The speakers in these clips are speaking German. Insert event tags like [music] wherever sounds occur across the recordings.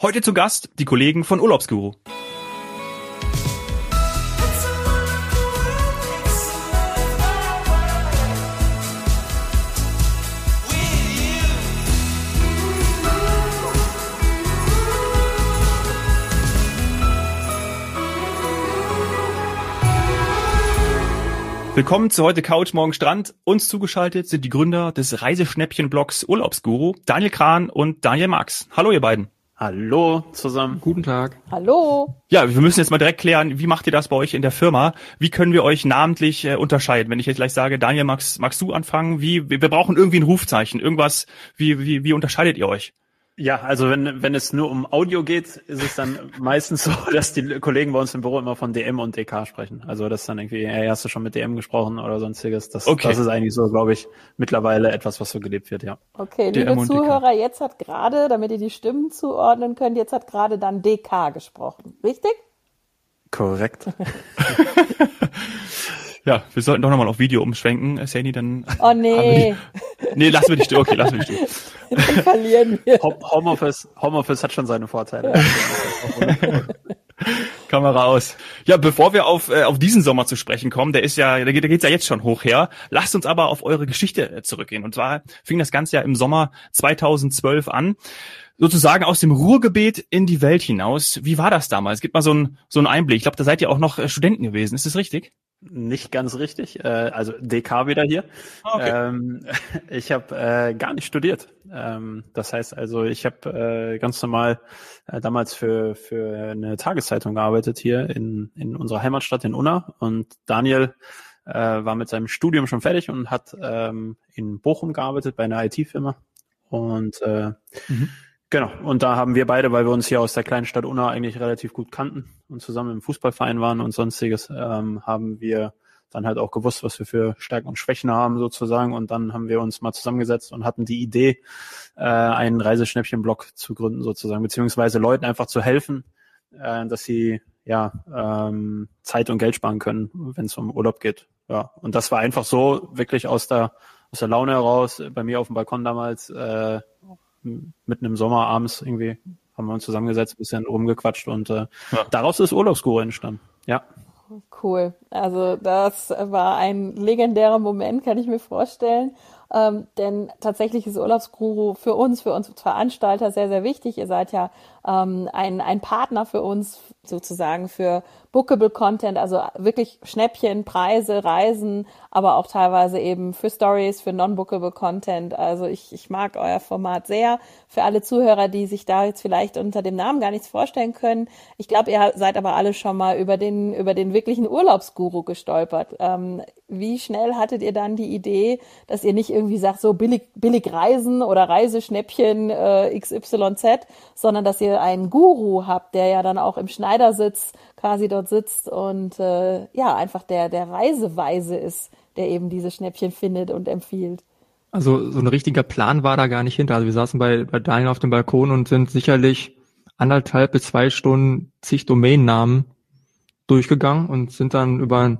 Heute zu Gast die Kollegen von Urlaubsguru. Willkommen zu heute Couch, morgen Strand. Uns zugeschaltet sind die Gründer des Reiseschnäppchen-Blogs Urlaubsguru, Daniel Kran und Daniel Marx. Hallo ihr beiden. Hallo zusammen. Guten Tag. Hallo. Ja, wir müssen jetzt mal direkt klären, wie macht ihr das bei euch in der Firma? Wie können wir euch namentlich äh, unterscheiden? Wenn ich jetzt gleich sage, Daniel, magst, magst du anfangen? Wie, wir brauchen irgendwie ein Rufzeichen, irgendwas. Wie, wie, wie unterscheidet ihr euch? Ja, also wenn, wenn es nur um Audio geht, ist es dann [laughs] meistens so, dass die Kollegen bei uns im Büro immer von DM und DK sprechen. Also das ist dann irgendwie, hey, hast du schon mit DM gesprochen oder sonstiges. Das, okay. das ist eigentlich so, glaube ich, mittlerweile etwas, was so gelebt wird, ja. Okay, DM liebe Zuhörer, jetzt hat gerade, damit ihr die Stimmen zuordnen könnt, jetzt hat gerade dann DK gesprochen. Richtig? Korrekt. [laughs] [laughs] Ja, wir sollten doch nochmal auf Video umschwenken, Sandy, dann. Oh nee. nee, lassen wir dich. Okay, lassen wir dich. [laughs] Dann verlieren wir. Homeoffice, Homeoffice hat schon seine Vorteile. [laughs] Kamera aus. Ja, bevor wir auf, äh, auf diesen Sommer zu sprechen kommen, der ist ja, der geht, der geht's ja jetzt schon hoch her. Lasst uns aber auf eure Geschichte äh, zurückgehen. Und zwar fing das Ganze ja im Sommer 2012 an. Sozusagen aus dem Ruhrgebiet in die Welt hinaus. Wie war das damals? Gib mal so einen so einen Einblick. Ich glaube, da seid ihr auch noch äh, Studenten gewesen. Ist das richtig? Nicht ganz richtig. Äh, also DK wieder hier. Ah, okay. Ähm, [laughs] ich habe äh, gar nicht studiert. Ähm, das heißt also, ich habe äh, ganz normal äh, damals für für eine Tageszeitung gearbeitet hier in in unserer Heimatstadt in Unna und Daniel äh, war mit seinem Studium schon fertig und hat ähm, in Bochum gearbeitet bei einer IT-Firma und äh, mhm. Genau, und da haben wir beide, weil wir uns hier aus der kleinen Stadt Unna eigentlich relativ gut kannten und zusammen im Fußballverein waren und sonstiges, ähm, haben wir dann halt auch gewusst, was wir für Stärken und Schwächen haben sozusagen. Und dann haben wir uns mal zusammengesetzt und hatten die Idee, äh, einen Reiseschnäppchen-Blog zu gründen sozusagen, beziehungsweise Leuten einfach zu helfen, äh, dass sie ja ähm, Zeit und Geld sparen können, wenn es um Urlaub geht. Ja, und das war einfach so wirklich aus der aus der Laune heraus bei mir auf dem Balkon damals. Äh, mitten im Sommer abends irgendwie haben wir uns zusammengesetzt, ein bisschen rumgequatscht und äh, ja. daraus ist Urlaubsguru entstanden. Ja. Cool. Also das war ein legendärer Moment, kann ich mir vorstellen. Ähm, denn tatsächlich ist Urlaubsguru für uns, für uns Veranstalter sehr, sehr wichtig. Ihr seid ja ähm, ein, ein Partner für uns sozusagen für Bookable Content, also wirklich Schnäppchen, Preise, Reisen, aber auch teilweise eben für Stories, für Non-Bookable Content. Also ich, ich mag euer Format sehr. Für alle Zuhörer, die sich da jetzt vielleicht unter dem Namen gar nichts vorstellen können. Ich glaube, ihr seid aber alle schon mal über den, über den wirklichen Urlaubsguru gestolpert. Ähm, wie schnell hattet ihr dann die Idee, dass ihr nicht irgendwie sagt, so billig, billig Reisen oder Reiseschnäppchen äh, XYZ, sondern dass ihr einen Guru habt, der ja dann auch im Schneidersitz quasi dort sitzt und äh, ja, einfach der, der Reiseweise ist, der eben diese Schnäppchen findet und empfiehlt. Also so ein richtiger Plan war da gar nicht hinter. Also wir saßen bei, bei Daniel auf dem Balkon und sind sicherlich anderthalb bis zwei Stunden zig Domainnamen durchgegangen und sind dann über einen,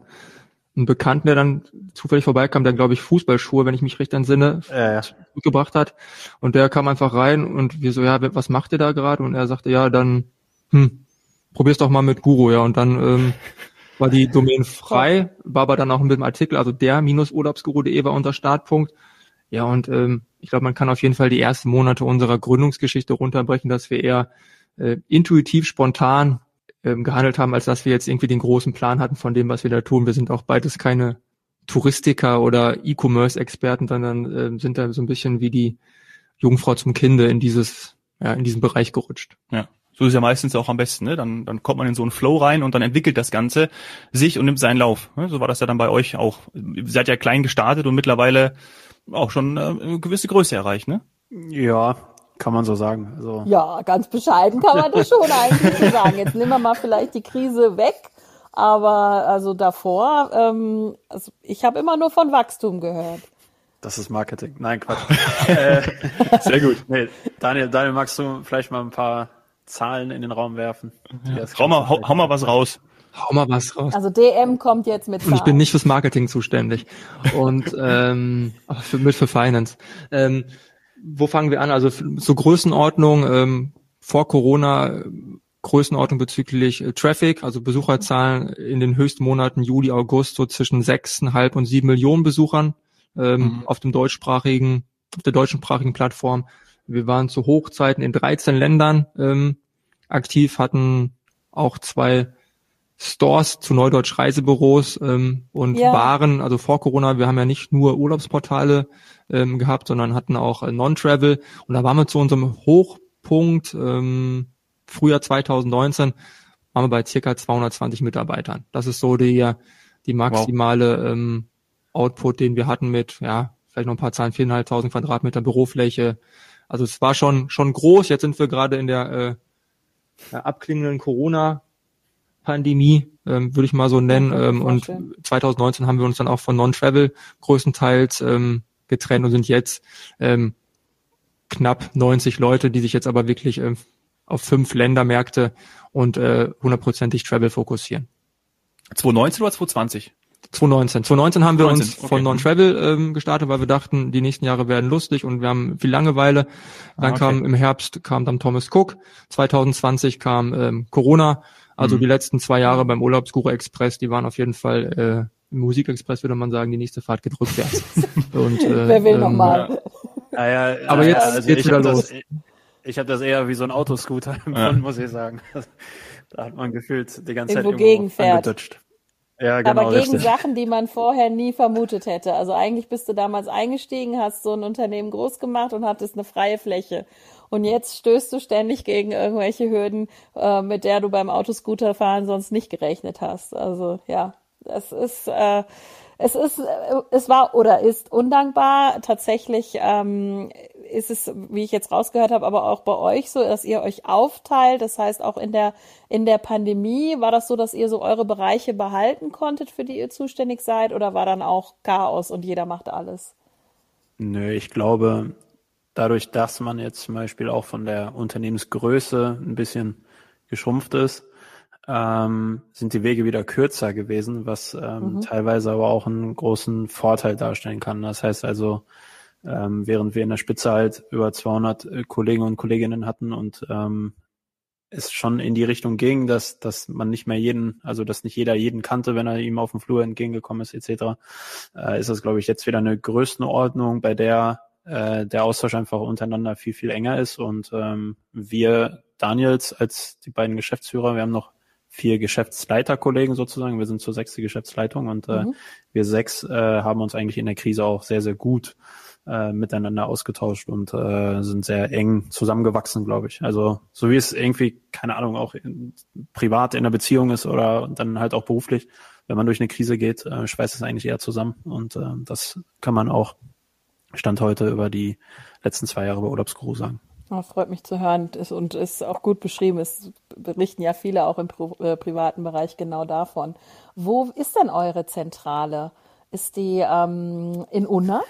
einen Bekannten, der dann zufällig vorbeikam, der glaube ich Fußballschuhe, wenn ich mich recht entsinne, ja, ja. gebracht hat. Und der kam einfach rein und wir so, ja, was macht ihr da gerade? Und er sagte, ja, dann, hm, probier's doch mal mit Guru, ja. Und dann ähm, [laughs] war die Domain frei, war aber dann auch mit dem Artikel, also der-urlaubsguru.de war unser Startpunkt. Ja, und ähm, ich glaube, man kann auf jeden Fall die ersten Monate unserer Gründungsgeschichte runterbrechen, dass wir eher äh, intuitiv, spontan ähm, gehandelt haben, als dass wir jetzt irgendwie den großen Plan hatten von dem, was wir da tun. Wir sind auch beides keine Touristiker oder E-Commerce-Experten, sondern äh, sind da so ein bisschen wie die Jungfrau zum Kinde in dieses, ja, in diesen Bereich gerutscht. Ja. So ist ja meistens auch am besten, ne? Dann, dann kommt man in so einen Flow rein und dann entwickelt das Ganze sich und nimmt seinen Lauf. Ne? So war das ja dann bei euch auch. Ihr seid ja klein gestartet und mittlerweile auch schon äh, eine gewisse Größe erreicht, ne? Ja, kann man so sagen. Also ja, ganz bescheiden kann man das [laughs] schon eigentlich so sagen. Jetzt nehmen wir mal vielleicht die Krise weg. Aber also davor, ähm, also ich habe immer nur von Wachstum gehört. Das ist Marketing. Nein, Quatsch. [laughs] äh, sehr gut. Nee, Daniel, Daniel, magst du vielleicht mal ein paar Zahlen in den Raum werfen. Ja. Hau, mal, hau, hau mal was raus. Hau mal was raus. Also DM kommt jetzt mit Zahlen. Und ich bin nicht fürs Marketing zuständig. Und ähm, für, [laughs] mit für Finance. Ähm, wo fangen wir an? Also so Größenordnung, ähm, vor Corona Größenordnung bezüglich äh, Traffic, also Besucherzahlen in den höchsten Monaten Juli, August so zwischen sechseinhalb und sieben Millionen Besuchern ähm, mhm. auf dem deutschsprachigen, auf der deutschsprachigen Plattform. Wir waren zu Hochzeiten in 13 Ländern ähm, aktiv, hatten auch zwei Stores zu Neudeutsch Reisebüros ähm, und ja. Waren, also vor Corona, wir haben ja nicht nur Urlaubsportale ähm, gehabt, sondern hatten auch äh, Non-Travel und da waren wir zu unserem Hochpunkt ähm, Frühjahr 2019 waren wir bei circa 220 Mitarbeitern. Das ist so die, die maximale wow. ähm, Output, den wir hatten mit, ja, vielleicht noch ein paar Zahlen, 4.500 Quadratmeter Bürofläche. Also es war schon, schon groß. Jetzt sind wir gerade in der äh, abklingenden Corona-Pandemie, ähm, würde ich mal so nennen. Ähm, und 2019 haben wir uns dann auch von Non-Travel größtenteils ähm, getrennt und sind jetzt ähm, knapp 90 Leute, die sich jetzt aber wirklich ähm, auf fünf Ländermärkte und äh, hundertprozentig Travel fokussieren. 2019 oder 2020? 2019. 2019 haben wir 19, uns okay. von Non-Travel ähm, gestartet, weil wir dachten, die nächsten Jahre werden lustig und wir haben viel Langeweile. Dann ah, okay. kam im Herbst kam dann Thomas Cook. 2020 kam ähm, Corona. Also mhm. die letzten zwei Jahre beim Urlaubsguru Express, die waren auf jeden Fall äh, im Musikexpress würde man sagen, die nächste Fahrt geht rückwärts. [laughs] und, äh, Wer will ähm, nochmal? Ja. Ja, ja, Aber jetzt also geht's wieder los. Das, ich habe das eher wie so ein Autoscooter [laughs] empfunden, ja. muss ich sagen. Da hat man gefühlt die ganze irgendwo Zeit irgendwo angedutscht. Ja, genau, Aber gegen richtig. Sachen, die man vorher nie vermutet hätte. Also eigentlich bist du damals eingestiegen, hast so ein Unternehmen groß gemacht und hattest eine freie Fläche. Und jetzt stößt du ständig gegen irgendwelche Hürden, äh, mit der du beim Autoscooterfahren sonst nicht gerechnet hast. Also ja, das ist äh, es ist, äh, es war oder ist undankbar. Tatsächlich ähm, ist es, wie ich jetzt rausgehört habe, aber auch bei euch so, dass ihr euch aufteilt. Das heißt, auch in der, in der Pandemie war das so, dass ihr so eure Bereiche behalten konntet, für die ihr zuständig seid, oder war dann auch Chaos und jeder macht alles? Nö, ich glaube, dadurch, dass man jetzt zum Beispiel auch von der Unternehmensgröße ein bisschen geschrumpft ist, ähm, sind die Wege wieder kürzer gewesen, was ähm, mhm. teilweise aber auch einen großen Vorteil darstellen kann. Das heißt also, ähm, während wir in der Spitze halt über 200 äh, Kollegen und Kolleginnen hatten und ähm, es schon in die Richtung ging, dass, dass man nicht mehr jeden, also dass nicht jeder jeden kannte, wenn er ihm auf dem Flur entgegengekommen ist, etc., äh, ist das, glaube ich, jetzt wieder eine Größenordnung, bei der äh, der Austausch einfach untereinander viel, viel enger ist. Und ähm, wir, Daniels, als die beiden Geschäftsführer, wir haben noch vier Geschäftsleiterkollegen sozusagen, wir sind zur sechste Geschäftsleitung und äh, mhm. wir sechs äh, haben uns eigentlich in der Krise auch sehr, sehr gut äh, miteinander ausgetauscht und äh, sind sehr eng zusammengewachsen, glaube ich. Also so wie es irgendwie, keine Ahnung, auch in, privat in der Beziehung ist oder dann halt auch beruflich, wenn man durch eine Krise geht, äh, schweißt es eigentlich eher zusammen. Und äh, das kann man auch Stand heute über die letzten zwei Jahre bei Urlaubsguru sagen. Oh, freut mich zu hören und ist auch gut beschrieben. Es berichten ja viele auch im äh, privaten Bereich genau davon. Wo ist denn eure Zentrale? Ist die ähm, in Unna?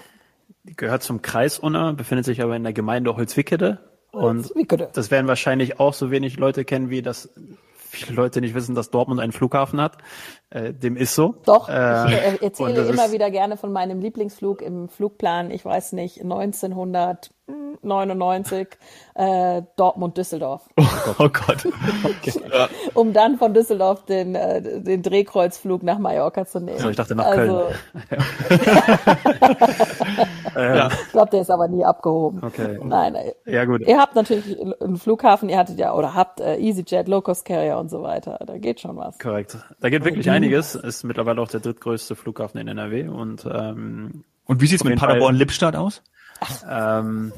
Die gehört zum Kreis Unna, befindet sich aber in der Gemeinde Holzwickede. Und das werden wahrscheinlich auch so wenig Leute kennen, wie das viele Leute nicht wissen, dass Dortmund einen Flughafen hat. Äh, dem ist so. Doch, äh, ich erzähle immer wieder gerne von meinem Lieblingsflug im Flugplan, ich weiß nicht, 1900 99 äh, Dortmund-Düsseldorf. Oh, oh Gott. Okay. [laughs] um dann von Düsseldorf den, äh, den Drehkreuzflug nach Mallorca zu nehmen. So, ich dachte nach also, Köln. [laughs] ja. Ich glaube, der ist aber nie abgehoben. Okay. Nein, ja, gut. Ihr habt natürlich einen Flughafen, ihr hattet ja oder habt äh, EasyJet, Locust Carrier und so weiter. Da geht schon was. Korrekt. Da geht wirklich mhm. einiges. Ist mittlerweile auch der drittgrößte Flughafen in NRW und ähm, und wie sieht's mit Paderborn-Lippstadt aus? Ähm,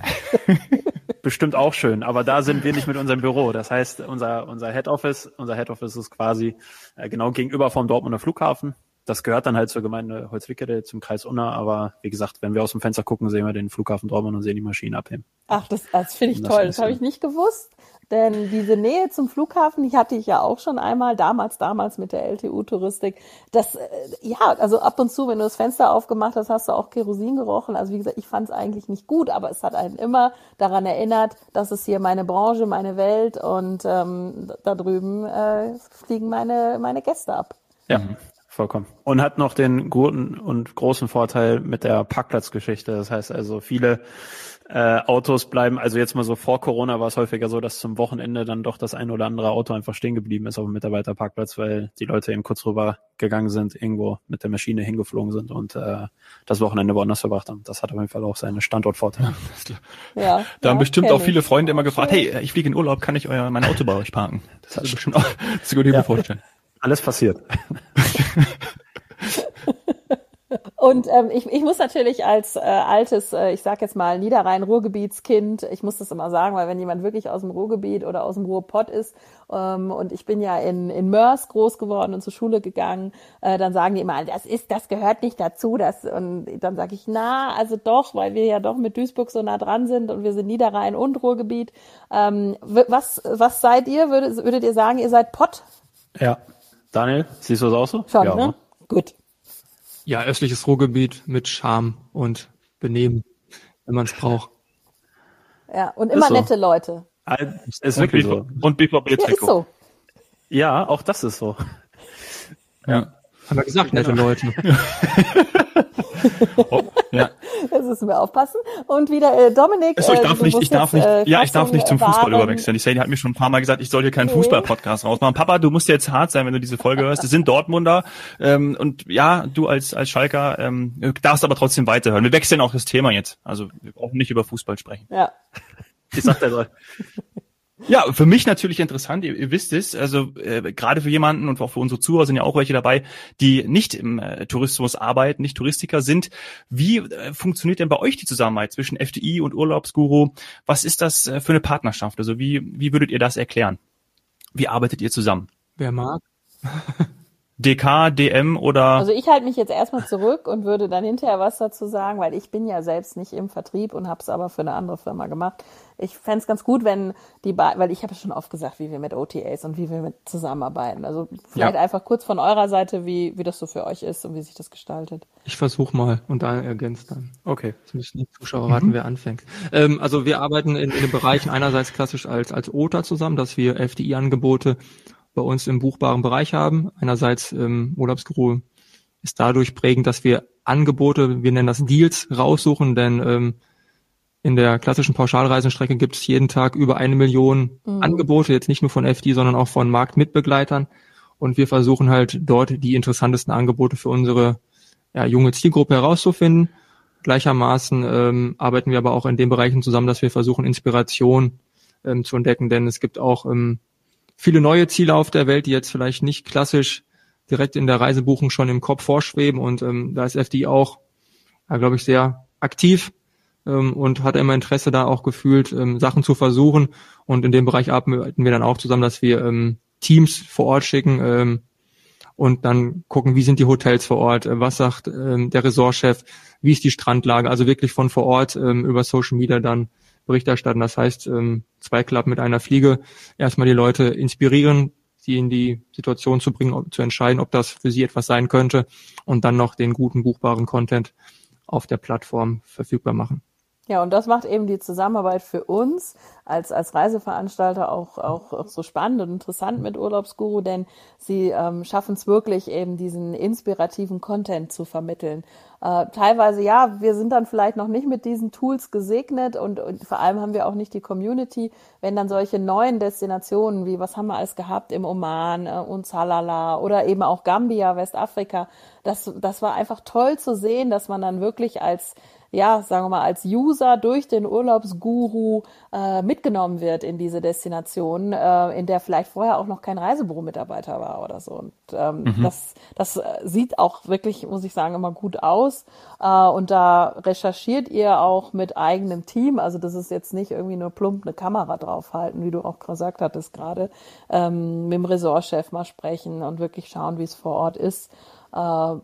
[laughs] bestimmt auch schön, aber da sind wir nicht mit unserem Büro. Das heißt, unser, unser Head Office, unser Head Office ist quasi äh, genau gegenüber vom Dortmunder Flughafen. Das gehört dann halt zur Gemeinde Holzwickede, zum Kreis Unna, aber wie gesagt, wenn wir aus dem Fenster gucken, sehen wir den Flughafen Dortmund und sehen die Maschinen abheben. Ach, das, das finde ich das toll. Das habe ich nicht gewusst. Denn diese Nähe zum Flughafen, die hatte ich ja auch schon einmal, damals, damals mit der LTU-Touristik. Das, äh, ja, also ab und zu, wenn du das Fenster aufgemacht hast, hast du auch Kerosin gerochen. Also wie gesagt, ich fand es eigentlich nicht gut, aber es hat einen immer daran erinnert, dass es hier meine Branche, meine Welt und ähm, da drüben äh, fliegen meine, meine Gäste ab. Ja. Vollkommen. Und hat noch den guten und großen Vorteil mit der Parkplatzgeschichte. Das heißt also, viele äh, Autos bleiben, also jetzt mal so vor Corona war es häufiger so, dass zum Wochenende dann doch das ein oder andere Auto einfach stehen geblieben ist auf dem Mitarbeiterparkplatz, weil die Leute eben kurz rüber gegangen sind, irgendwo mit der Maschine hingeflogen sind und äh, das Wochenende woanders verbracht haben. Das hat auf jeden Fall auch seine Standortvorteile. Ja, da haben ja, bestimmt auch viele Freunde immer gefragt, hey, ich fliege in Urlaub, kann ich euer mein Auto bei euch parken? Das hat bestimmt auch, das gut ja. vorstellen. Alles passiert. [laughs] Und ähm, ich, ich muss natürlich als äh, altes, äh, ich sag jetzt mal Niederrhein-Ruhrgebietskind, ich muss das immer sagen, weil wenn jemand wirklich aus dem Ruhrgebiet oder aus dem Ruhrpott ist ähm, und ich bin ja in, in Mörs groß geworden und zur Schule gegangen, äh, dann sagen die immer, das ist, das gehört nicht dazu. Das, und dann sage ich, na, also doch, weil wir ja doch mit Duisburg so nah dran sind und wir sind Niederrhein und Ruhrgebiet. Ähm, was, was seid ihr? Würdet, würdet ihr sagen, ihr seid Pott? Ja. Daniel, siehst du das auch so? Schon, ja, ne? Gut. Ja, östliches Ruhrgebiet mit Charme und Benehmen, wenn man es braucht. Ja, und immer so. nette Leute. Ist, ist wirklich so. Und BVB-Trikot. Ja, ist so. Ja, auch das ist so. Ja. Haben wir gesagt, nette. Leute. [laughs] oh, ja. Das müssen wir aufpassen. Und wieder äh, Dominik. Also ich äh, darf nicht, ich darf nicht, äh, ja, ich darf nicht zum Fußball überwechseln. Die Sadie hat mir schon ein paar Mal gesagt, ich soll hier keinen okay. Fußball-Podcast rausmachen. Papa, du musst jetzt hart sein, wenn du diese Folge hörst. Es sind Dortmunder. Ähm, und ja, du als, als Schalker ähm, darfst aber trotzdem weiterhören. Wir wechseln auch das Thema jetzt. Also wir brauchen nicht über Fußball sprechen. Ja. Ich sag der [laughs] Ja, für mich natürlich interessant, ihr, ihr wisst es, also äh, gerade für jemanden und auch für unsere Zuhörer sind ja auch welche dabei, die nicht im äh, Tourismus arbeiten, nicht Touristiker sind. Wie äh, funktioniert denn bei euch die Zusammenarbeit zwischen FDI und Urlaubsguru? Was ist das äh, für eine Partnerschaft? Also wie, wie würdet ihr das erklären? Wie arbeitet ihr zusammen? Wer mag? [laughs] DK, DM oder? Also ich halte mich jetzt erstmal zurück und würde dann hinterher was dazu sagen, weil ich bin ja selbst nicht im Vertrieb und habe es aber für eine andere Firma gemacht. Ich fände es ganz gut, wenn die beiden, weil ich habe schon oft gesagt, wie wir mit OTAs und wie wir mit zusammenarbeiten. Also vielleicht ja. einfach kurz von eurer Seite, wie, wie das so für euch ist und wie sich das gestaltet. Ich versuche mal und da ergänzt dann. Okay. Jetzt müssen die Zuschauer mhm. warten, wer anfängt. Ähm, also wir arbeiten in, in den Bereichen einerseits klassisch als, als OTA zusammen, dass wir FDI-Angebote bei uns im buchbaren Bereich haben. Einerseits ähm, Urlaubsguru ist dadurch prägend, dass wir Angebote, wir nennen das Deals, raussuchen, denn ähm, in der klassischen Pauschalreisenstrecke gibt es jeden Tag über eine Million mhm. Angebote, jetzt nicht nur von FD, sondern auch von Marktmitbegleitern. Und wir versuchen halt dort die interessantesten Angebote für unsere ja, junge Zielgruppe herauszufinden. Gleichermaßen ähm, arbeiten wir aber auch in den Bereichen zusammen, dass wir versuchen, Inspiration ähm, zu entdecken, denn es gibt auch ähm, viele neue Ziele auf der Welt, die jetzt vielleicht nicht klassisch direkt in der Reisebuchung schon im Kopf vorschweben. Und ähm, da ist FD auch, ja, glaube ich, sehr aktiv ähm, und hat immer Interesse da auch gefühlt, ähm, Sachen zu versuchen. Und in dem Bereich arbeiten wir dann auch zusammen, dass wir ähm, Teams vor Ort schicken ähm, und dann gucken, wie sind die Hotels vor Ort, äh, was sagt ähm, der Ressortchef, wie ist die Strandlage, also wirklich von vor Ort ähm, über Social Media dann Bericht erstatten. Das heißt, ähm, zwei Klappen mit einer Fliege. Erstmal die Leute inspirieren, sie in die Situation zu bringen, zu entscheiden, ob das für sie etwas sein könnte und dann noch den guten buchbaren Content auf der Plattform verfügbar machen. Ja, und das macht eben die Zusammenarbeit für uns als, als Reiseveranstalter auch, auch, auch so spannend und interessant mit Urlaubsguru, denn sie ähm, schaffen es wirklich eben diesen inspirativen Content zu vermitteln. Äh, teilweise, ja, wir sind dann vielleicht noch nicht mit diesen Tools gesegnet und, und vor allem haben wir auch nicht die Community, wenn dann solche neuen Destinationen wie, was haben wir alles gehabt im Oman äh, und Salala oder eben auch Gambia, Westafrika, das, das war einfach toll zu sehen, dass man dann wirklich als ja, sagen wir mal, als User durch den Urlaubsguru äh, mitgenommen wird in diese Destination, äh, in der vielleicht vorher auch noch kein Reisebüro-Mitarbeiter war oder so. Und ähm, mhm. das, das äh, sieht auch wirklich, muss ich sagen, immer gut aus. Äh, und da recherchiert ihr auch mit eigenem Team. Also das ist jetzt nicht irgendwie nur plump eine Kamera draufhalten, wie du auch gesagt hattest gerade, ähm, mit dem Ressortchef mal sprechen und wirklich schauen, wie es vor Ort ist äh,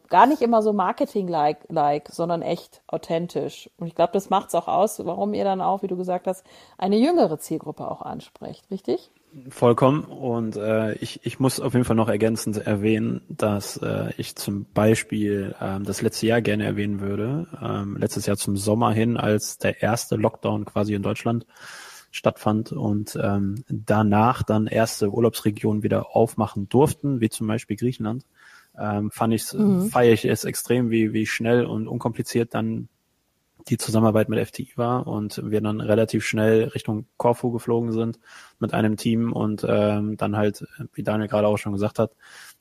gar nicht immer so Marketing-like, like, sondern echt authentisch. Und ich glaube, das macht es auch aus, warum ihr dann auch, wie du gesagt hast, eine jüngere Zielgruppe auch ansprecht, richtig? Vollkommen. Und äh, ich, ich muss auf jeden Fall noch ergänzend erwähnen, dass äh, ich zum Beispiel ähm, das letzte Jahr gerne erwähnen würde. Ähm, letztes Jahr zum Sommer hin, als der erste Lockdown quasi in Deutschland stattfand und ähm, danach dann erste Urlaubsregionen wieder aufmachen durften, wie zum Beispiel Griechenland ähm, fand ich, mhm. feiere ich es extrem, wie, wie schnell und unkompliziert dann die Zusammenarbeit mit FTI war und wir dann relativ schnell Richtung Corfu geflogen sind mit einem Team und ähm, dann halt, wie Daniel gerade auch schon gesagt hat,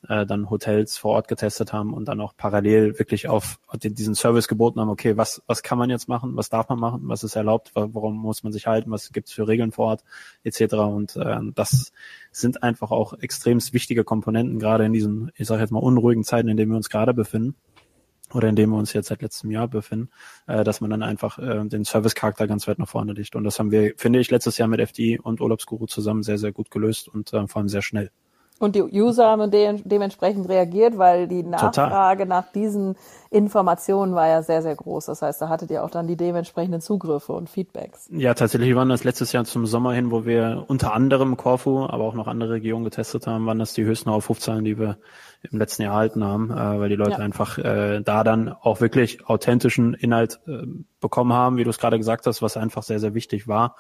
äh, dann Hotels vor Ort getestet haben und dann auch parallel wirklich auf diesen Service geboten haben, okay, was, was kann man jetzt machen, was darf man machen, was ist erlaubt, warum muss man sich halten, was gibt's für Regeln vor Ort, etc. Und äh, das sind einfach auch extremst wichtige Komponenten, gerade in diesen, ich sage jetzt mal, unruhigen Zeiten, in denen wir uns gerade befinden oder in dem wir uns jetzt seit letztem Jahr befinden, äh, dass man dann einfach äh, den Service-Charakter ganz weit nach vorne legt. Und das haben wir, finde ich, letztes Jahr mit FDI und Urlaubsguru zusammen sehr, sehr gut gelöst und äh, vor allem sehr schnell. Und die User haben de dementsprechend reagiert, weil die Nachfrage Total. nach diesen Informationen war ja sehr, sehr groß. Das heißt, da hattet ihr auch dann die dementsprechenden Zugriffe und Feedbacks. Ja, tatsächlich waren das letztes Jahr zum Sommer hin, wo wir unter anderem Corfu, aber auch noch andere Regionen getestet haben, waren das die höchsten Aufrufzahlen, die wir im letzten Jahr erhalten haben, äh, weil die Leute ja. einfach äh, da dann auch wirklich authentischen Inhalt äh, bekommen haben, wie du es gerade gesagt hast, was einfach sehr, sehr wichtig war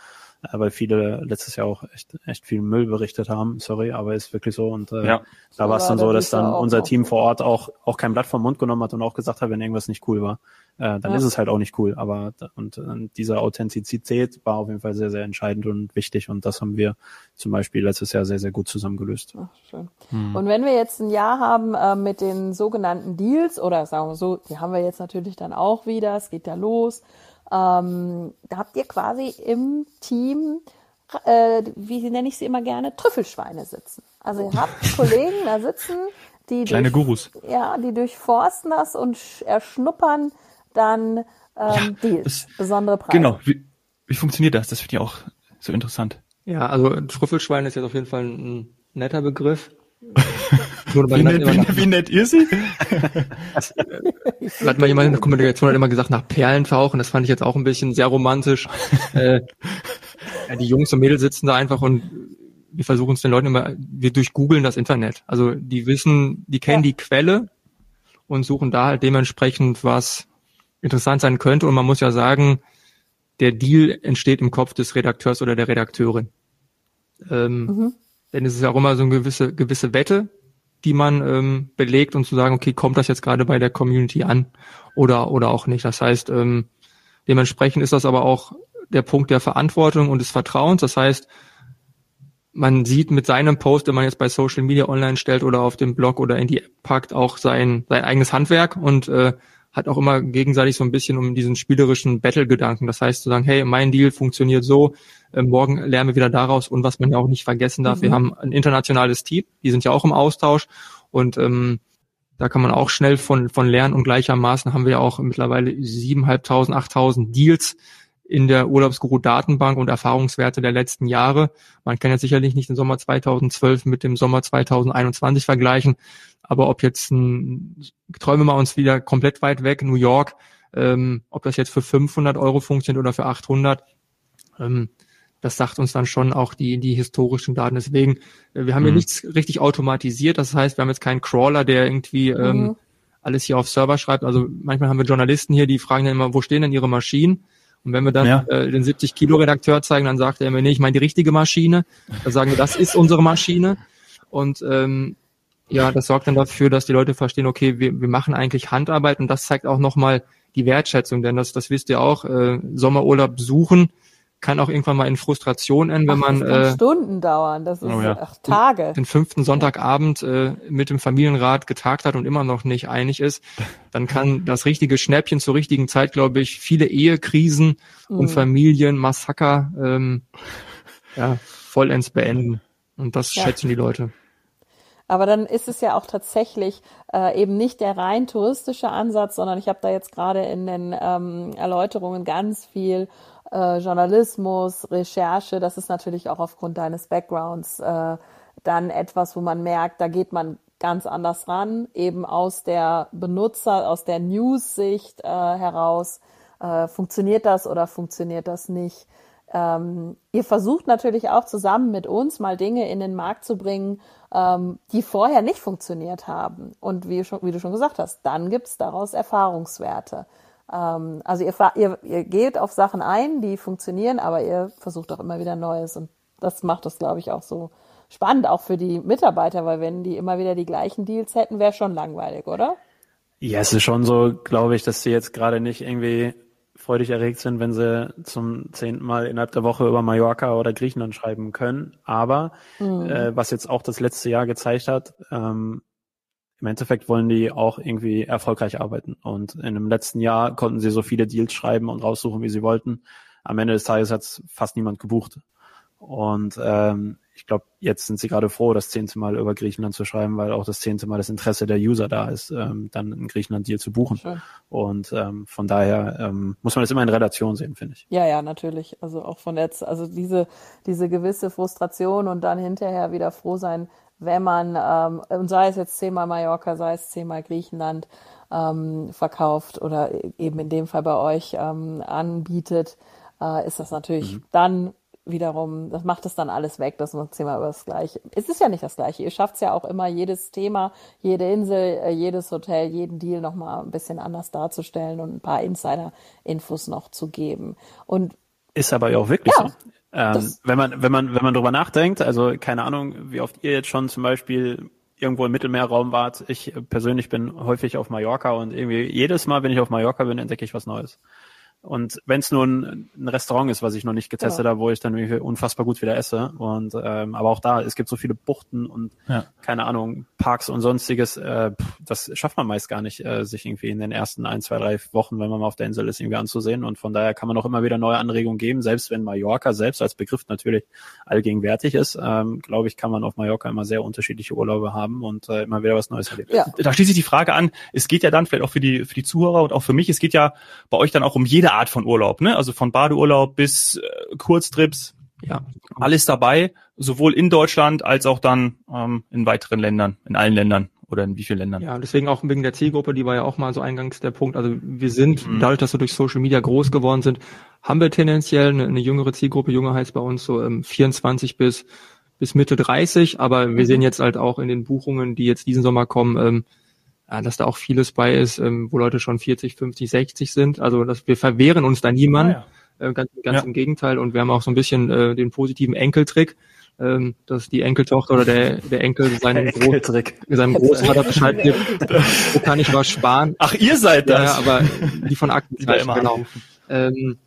weil viele letztes Jahr auch echt, echt viel Müll berichtet haben. Sorry, aber ist wirklich so. Und äh, ja. da so war es dann so, dass dann unser Team vor Ort auch, auch kein Blatt vom Mund genommen hat und auch gesagt hat, wenn irgendwas nicht cool war, äh, dann ja. ist es halt auch nicht cool. Aber und, und diese Authentizität war auf jeden Fall sehr, sehr entscheidend und wichtig. Und das haben wir zum Beispiel letztes Jahr sehr, sehr gut zusammen gelöst. Ach, schön. Hm. Und wenn wir jetzt ein Jahr haben äh, mit den sogenannten Deals, oder sagen wir so, die haben wir jetzt natürlich dann auch wieder, es geht ja los. Ähm, da habt ihr quasi im Team, äh, wie nenne ich sie immer gerne, Trüffelschweine sitzen. Also ihr habt [laughs] Kollegen da sitzen, die kleine durch, Gurus, ja, die durchforsten das und erschnuppern dann ähm, ja, Deals, das, besondere Preise. Genau. Wie, wie funktioniert das? Das finde ich auch so interessant. Ja, also Trüffelschwein ist jetzt auf jeden Fall ein netter Begriff. [laughs] wie, nett, wie, wie nett ihr sie? [laughs] hat mal jemand in der Kommunikation hat immer gesagt, nach Perlen tauchen. Das fand ich jetzt auch ein bisschen sehr romantisch. [laughs] äh, ja, die Jungs und Mädels sitzen da einfach und wir versuchen es den Leuten immer, wir durchgoogeln das Internet. Also die wissen, die kennen ja. die Quelle und suchen da halt dementsprechend, was interessant sein könnte. Und man muss ja sagen, der Deal entsteht im Kopf des Redakteurs oder der Redakteurin. Ähm, mhm. Denn es ist ja auch immer so eine gewisse, gewisse Wette, die man ähm, belegt und zu sagen, okay, kommt das jetzt gerade bei der Community an oder, oder auch nicht. Das heißt, ähm, dementsprechend ist das aber auch der Punkt der Verantwortung und des Vertrauens. Das heißt, man sieht mit seinem Post, den man jetzt bei Social Media online stellt oder auf dem Blog oder in die App packt, auch sein, sein eigenes Handwerk und äh, hat auch immer gegenseitig so ein bisschen um diesen spielerischen Battle-Gedanken. Das heißt zu sagen, hey, mein Deal funktioniert so, äh, morgen lernen wir wieder daraus und was man ja auch nicht vergessen darf, mhm. wir haben ein internationales Team, die sind ja auch im Austausch und ähm, da kann man auch schnell von, von lernen und gleichermaßen haben wir ja auch mittlerweile 7.500, 8.000 Deals in der Urlaubsguru-Datenbank und Erfahrungswerte der letzten Jahre. Man kann ja sicherlich nicht den Sommer 2012 mit dem Sommer 2021 vergleichen, aber ob jetzt ein, träumen wir uns wieder komplett weit weg, New York, ähm, ob das jetzt für 500 Euro funktioniert oder für 800, ähm, das sagt uns dann schon auch die, die historischen Daten. Deswegen, äh, wir haben mhm. ja nichts richtig automatisiert. Das heißt, wir haben jetzt keinen Crawler, der irgendwie ähm, mhm. alles hier auf Server schreibt. Also manchmal haben wir Journalisten hier, die fragen dann immer, wo stehen denn ihre Maschinen? Und wenn wir dann ja. äh, den 70 Kilo Redakteur zeigen, dann sagt er mir, nee, ich meine die richtige Maschine. Da sagen wir, das ist unsere Maschine. Und ähm, ja, das sorgt dann dafür, dass die Leute verstehen, okay, wir, wir machen eigentlich Handarbeit und das zeigt auch nochmal die Wertschätzung, denn das, das wisst ihr auch, äh, Sommerurlaub suchen kann auch irgendwann mal in Frustration enden, wenn ach, man das äh, Stunden dauern, das ist oh ja. ach, Tage. Den fünften Sonntagabend äh, mit dem Familienrat getagt hat und immer noch nicht einig ist, [laughs] dann kann das richtige Schnäppchen zur richtigen Zeit, glaube ich, viele Ehekrisen mhm. und Familienmassaker ähm, ja, vollends beenden. Und das ja. schätzen die Leute. Aber dann ist es ja auch tatsächlich äh, eben nicht der rein touristische Ansatz, sondern ich habe da jetzt gerade in den ähm, Erläuterungen ganz viel äh, Journalismus, Recherche, das ist natürlich auch aufgrund deines Backgrounds äh, dann etwas, wo man merkt, da geht man ganz anders ran, eben aus der Benutzer, aus der News-Sicht äh, heraus. Äh, funktioniert das oder funktioniert das nicht? Ähm, ihr versucht natürlich auch zusammen mit uns mal Dinge in den Markt zu bringen, ähm, die vorher nicht funktioniert haben. Und wie, schon, wie du schon gesagt hast, dann gibt's daraus Erfahrungswerte. Ähm, also ihr, ihr, ihr geht auf Sachen ein, die funktionieren, aber ihr versucht auch immer wieder Neues. Und das macht das, glaube ich, auch so spannend, auch für die Mitarbeiter, weil wenn die immer wieder die gleichen Deals hätten, wäre schon langweilig, oder? Ja, es ist schon so, glaube ich, dass sie jetzt gerade nicht irgendwie freudig erregt sind, wenn sie zum zehnten Mal innerhalb der Woche über Mallorca oder Griechenland schreiben können. Aber mhm. äh, was jetzt auch das letzte Jahr gezeigt hat, ähm, im Endeffekt wollen die auch irgendwie erfolgreich arbeiten. Und in dem letzten Jahr konnten sie so viele Deals schreiben und raussuchen, wie sie wollten. Am Ende des Tages hat fast niemand gebucht. Und ähm, ich glaube, jetzt sind sie gerade froh, das zehnte Mal über Griechenland zu schreiben, weil auch das zehnte Mal das Interesse der User da ist, ähm, dann in Griechenland Deal zu buchen. Schön. Und ähm, von daher ähm, muss man das immer in Relation sehen, finde ich. Ja, ja, natürlich. Also auch von jetzt, also diese, diese gewisse Frustration und dann hinterher wieder froh sein, wenn man, ähm, und sei es jetzt zehnmal Mallorca, sei es zehnmal Griechenland ähm, verkauft oder eben in dem Fall bei euch ähm, anbietet, äh, ist das natürlich mhm. dann wiederum, das macht es dann alles weg, das Thema über das Gleiche. Es ist ja nicht das Gleiche. Ihr schafft es ja auch immer, jedes Thema, jede Insel, äh, jedes Hotel, jeden Deal nochmal ein bisschen anders darzustellen und ein paar Insider-Infos noch zu geben. Und ist aber ja auch wirklich ja, so. Ähm, wenn man, wenn man, wenn man drüber nachdenkt, also keine Ahnung, wie oft ihr jetzt schon zum Beispiel irgendwo im Mittelmeerraum wart. Ich persönlich bin häufig auf Mallorca und irgendwie jedes Mal, wenn ich auf Mallorca bin, entdecke ich was Neues. Und wenn es nur ein, ein, Restaurant ist, was ich noch nicht getestet ja. habe, wo ich dann unfassbar gut wieder esse. Und ähm, aber auch da, es gibt so viele Buchten und ja. keine Ahnung, Parks und sonstiges, äh, das schafft man meist gar nicht, äh, sich irgendwie in den ersten ein, zwei, drei Wochen, wenn man mal auf der Insel ist, irgendwie anzusehen. Und von daher kann man auch immer wieder neue Anregungen geben, selbst wenn Mallorca selbst als Begriff natürlich allgegenwärtig ist, ähm, glaube ich, kann man auf Mallorca immer sehr unterschiedliche Urlaube haben und äh, immer wieder was Neues erleben. Ja. Da schließe ich die Frage an, es geht ja dann vielleicht auch für die, für die Zuhörer und auch für mich, es geht ja bei euch dann auch um jede Art von Urlaub, ne? Also von Badeurlaub bis äh, Kurztrips, ja, alles dabei, sowohl in Deutschland als auch dann ähm, in weiteren Ländern, in allen Ländern oder in wie vielen Ländern? Ja, deswegen auch wegen der Zielgruppe, die war ja auch mal so eingangs der Punkt. Also wir sind, mhm. dadurch, dass wir durch Social Media groß geworden sind, haben wir tendenziell eine, eine jüngere Zielgruppe. Junge heißt bei uns so ähm, 24 bis bis Mitte 30, aber wir mhm. sehen jetzt halt auch in den Buchungen, die jetzt diesen Sommer kommen, ähm, dass da auch vieles bei ist, ähm, wo Leute schon 40, 50, 60 sind. Also dass wir verwehren uns da niemand. Ah, ja. äh, ganz ganz ja. im Gegenteil. Und wir haben auch so ein bisschen äh, den positiven Enkeltrick, ähm, dass die Enkeltochter oder der, der Enkel [laughs] seinem, Groß, seinem Großvater [laughs] Bescheid gibt, wo kann ich was sparen. Ach, ihr seid das? Ja, aber die von Akten, genau. Ähm,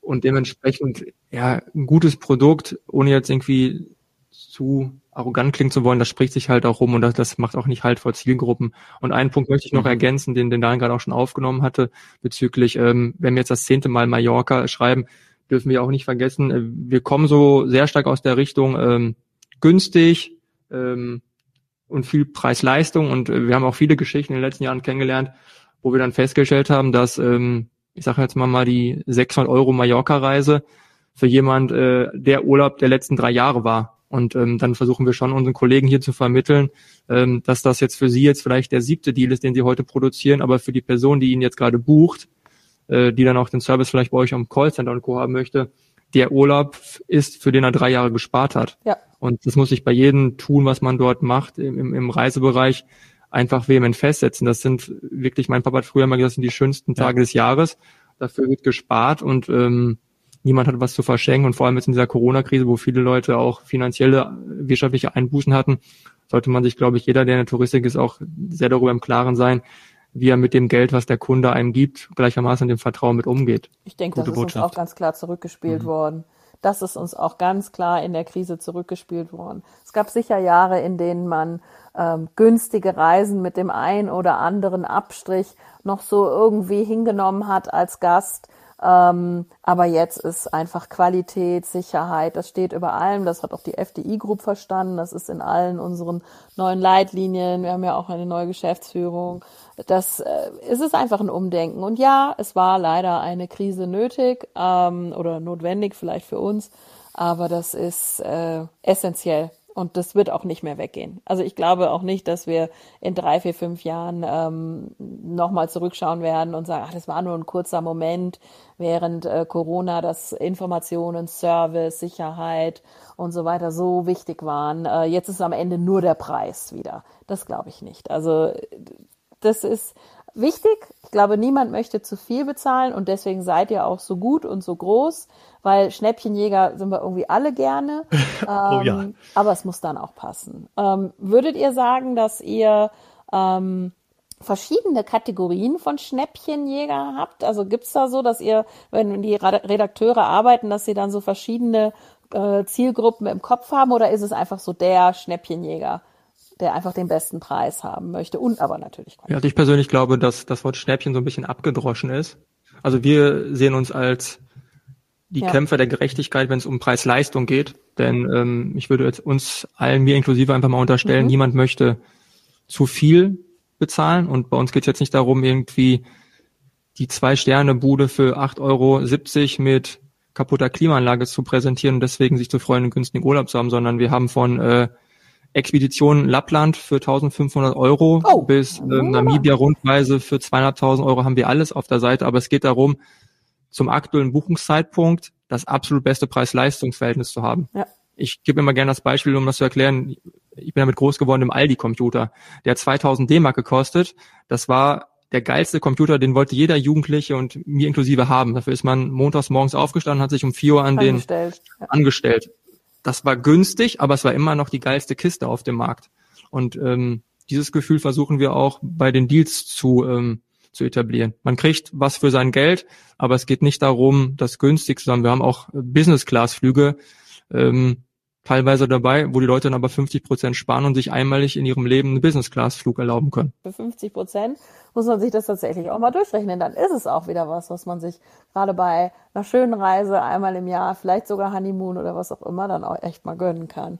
und dementsprechend, ja, ein gutes Produkt, ohne jetzt irgendwie zu arrogant klingen zu wollen, das spricht sich halt auch rum und das, das macht auch nicht halt vor Zielgruppen. Und einen Punkt möchte ich noch mhm. ergänzen, den, den Daniel gerade auch schon aufgenommen hatte, bezüglich, ähm, wenn wir jetzt das zehnte Mal Mallorca schreiben, dürfen wir auch nicht vergessen, äh, wir kommen so sehr stark aus der Richtung ähm, günstig ähm, und viel Preis-Leistung und äh, wir haben auch viele Geschichten in den letzten Jahren kennengelernt, wo wir dann festgestellt haben, dass, ähm, ich sage jetzt mal mal die 600 Euro Mallorca-Reise für jemand äh, der Urlaub der letzten drei Jahre war. Und ähm, dann versuchen wir schon unseren Kollegen hier zu vermitteln, ähm, dass das jetzt für sie jetzt vielleicht der siebte Deal ist, den sie heute produzieren, aber für die Person, die ihn jetzt gerade bucht, äh, die dann auch den Service vielleicht bei euch am Callcenter und Co. haben möchte, der Urlaub ist, für den er drei Jahre gespart hat. Ja. Und das muss sich bei jedem tun, was man dort macht, im, im Reisebereich, einfach vehement festsetzen. Das sind wirklich, mein Papa hat früher mal gesagt, das sind die schönsten Tage ja. des Jahres. Dafür wird gespart und ähm, niemand hat was zu verschenken und vor allem jetzt in dieser Corona-Krise, wo viele Leute auch finanzielle, wirtschaftliche Einbußen hatten, sollte man sich, glaube ich, jeder, der in der Touristik ist, auch sehr darüber im Klaren sein, wie er mit dem Geld, was der Kunde einem gibt, gleichermaßen dem Vertrauen mit umgeht. Ich denke, Gute das ist Botschaft. uns auch ganz klar zurückgespielt mhm. worden. Das ist uns auch ganz klar in der Krise zurückgespielt worden. Es gab sicher Jahre, in denen man ähm, günstige Reisen mit dem einen oder anderen Abstrich noch so irgendwie hingenommen hat als Gast ähm, aber jetzt ist einfach Qualität, Sicherheit, das steht über allem. Das hat auch die FDI Group verstanden. Das ist in allen unseren neuen Leitlinien. Wir haben ja auch eine neue Geschäftsführung. Das äh, es ist einfach ein Umdenken. Und ja, es war leider eine Krise nötig ähm, oder notwendig vielleicht für uns. Aber das ist äh, essentiell und das wird auch nicht mehr weggehen. Also ich glaube auch nicht, dass wir in drei, vier, fünf Jahren ähm, nochmal zurückschauen werden und sagen, ach, das war nur ein kurzer Moment während äh, Corona, dass Informationen, Service, Sicherheit und so weiter so wichtig waren. Äh, jetzt ist am Ende nur der Preis wieder. Das glaube ich nicht. Also das ist wichtig. Ich glaube, niemand möchte zu viel bezahlen und deswegen seid ihr auch so gut und so groß, weil Schnäppchenjäger sind wir irgendwie alle gerne. Ähm, [laughs] oh ja. Aber es muss dann auch passen. Ähm, würdet ihr sagen, dass ihr ähm, verschiedene Kategorien von Schnäppchenjäger habt? Also gibt's da so, dass ihr, wenn die Redakteure arbeiten, dass sie dann so verschiedene äh, Zielgruppen im Kopf haben oder ist es einfach so der Schnäppchenjäger? Der einfach den besten Preis haben möchte und aber natürlich. Ja, also ich persönlich glaube, dass das Wort Schnäppchen so ein bisschen abgedroschen ist. Also wir sehen uns als die ja. Kämpfer der Gerechtigkeit, wenn es um Preis-Leistung geht. Denn ähm, ich würde jetzt uns allen, mir inklusive, einfach mal unterstellen, mhm. niemand möchte zu viel bezahlen. Und bei uns geht es jetzt nicht darum, irgendwie die Zwei-Sterne-Bude für 8,70 Euro mit kaputter Klimaanlage zu präsentieren und deswegen sich zu freuen, einen günstigen Urlaub zu haben, sondern wir haben von äh, Expedition Lappland für 1500 Euro oh. bis äh, Namibia-Rundreise für 200.000 Euro haben wir alles auf der Seite. Aber es geht darum, zum aktuellen Buchungszeitpunkt das absolut beste Preis-Leistungs-Verhältnis zu haben. Ja. Ich gebe immer gerne das Beispiel, um das zu erklären. Ich bin damit groß geworden im Aldi-Computer. Der hat 2000 D-Mark gekostet. Das war der geilste Computer, den wollte jeder Jugendliche und mir inklusive haben. Dafür ist man montags morgens aufgestanden, hat sich um vier Uhr an angestellt. den angestellt. Das war günstig, aber es war immer noch die geilste Kiste auf dem Markt. Und ähm, dieses Gefühl versuchen wir auch bei den Deals zu ähm, zu etablieren. Man kriegt was für sein Geld, aber es geht nicht darum, das günstig zu haben. Wir haben auch Business-Class-Flüge ähm, teilweise dabei, wo die Leute dann aber 50 Prozent sparen und sich einmalig in ihrem Leben einen Business-Class-Flug erlauben können. Für 50 Prozent muss man sich das tatsächlich auch mal durchrechnen. Dann ist es auch wieder was, was man sich gerade bei einer schönen Reise einmal im Jahr, vielleicht sogar Honeymoon oder was auch immer, dann auch echt mal gönnen kann.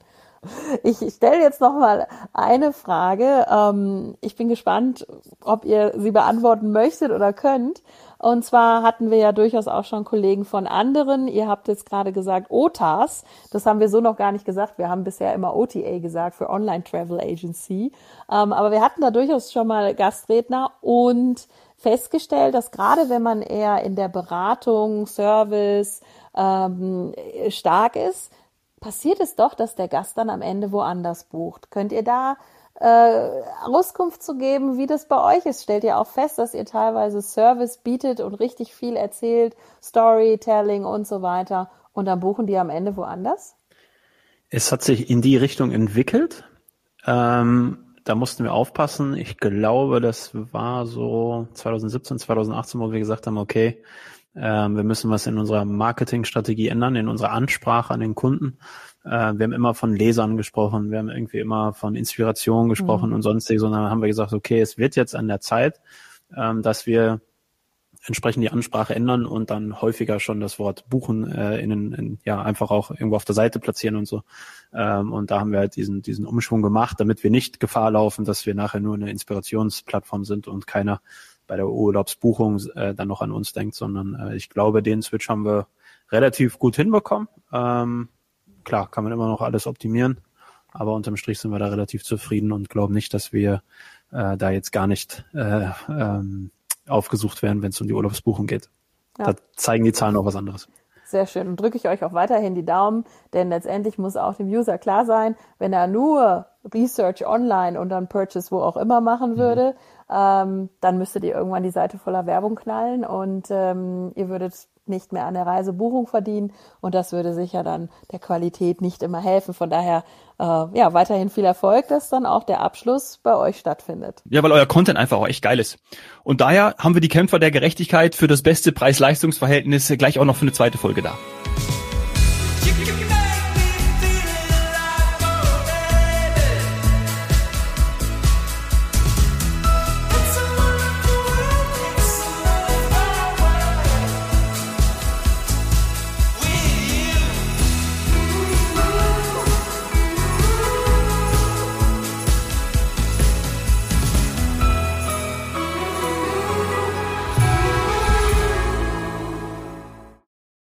Ich stelle jetzt noch mal eine Frage. Ähm, ich bin gespannt, ob ihr sie beantworten möchtet oder könnt. Und zwar hatten wir ja durchaus auch schon Kollegen von anderen. Ihr habt jetzt gerade gesagt OTAs. Das haben wir so noch gar nicht gesagt. Wir haben bisher immer OTA gesagt für Online Travel Agency. Ähm, aber wir hatten da durchaus schon mal Gastredner und festgestellt, dass gerade wenn man eher in der Beratung, Service ähm, stark ist, passiert es doch, dass der Gast dann am Ende woanders bucht. Könnt ihr da äh, Auskunft zu geben, wie das bei euch ist? Stellt ihr auch fest, dass ihr teilweise Service bietet und richtig viel erzählt, Storytelling und so weiter und dann buchen die am Ende woanders? Es hat sich in die Richtung entwickelt. Ähm, da mussten wir aufpassen. Ich glaube, das war so 2017, 2018, wo wir gesagt haben, okay, ähm, wir müssen was in unserer Marketingstrategie ändern, in unserer Ansprache an den Kunden. Äh, wir haben immer von Lesern gesprochen, wir haben irgendwie immer von Inspiration gesprochen mhm. und sonstiges, sondern haben wir gesagt, okay, es wird jetzt an der Zeit, ähm, dass wir entsprechend die Ansprache ändern und dann häufiger schon das Wort buchen äh, in, in ja einfach auch irgendwo auf der Seite platzieren und so. Ähm, und da haben wir halt diesen diesen Umschwung gemacht, damit wir nicht Gefahr laufen, dass wir nachher nur eine Inspirationsplattform sind und keiner bei der Urlaubsbuchung äh, dann noch an uns denkt, sondern äh, ich glaube, den Switch haben wir relativ gut hinbekommen. Ähm, klar, kann man immer noch alles optimieren, aber unterm Strich sind wir da relativ zufrieden und glauben nicht, dass wir äh, da jetzt gar nicht äh, ähm, aufgesucht werden, wenn es um die Urlaubsbuchung geht. Ja. Da zeigen die Zahlen auch was anderes. Sehr schön. Und drücke ich euch auch weiterhin die Daumen, denn letztendlich muss auch dem User klar sein, wenn er nur Research online und dann Purchase wo auch immer machen mhm. würde, mhm. ähm, dann müsstet ihr irgendwann die Seite voller Werbung knallen und ähm, ihr würdet nicht mehr an der Reisebuchung verdienen und das würde sicher dann der Qualität nicht immer helfen. Von daher äh, ja weiterhin viel Erfolg, dass dann auch der Abschluss bei euch stattfindet. Ja, weil euer Content einfach auch echt geil ist. Und daher haben wir die Kämpfer der Gerechtigkeit für das beste Preis-Leistungs-Verhältnis gleich auch noch für eine zweite Folge da.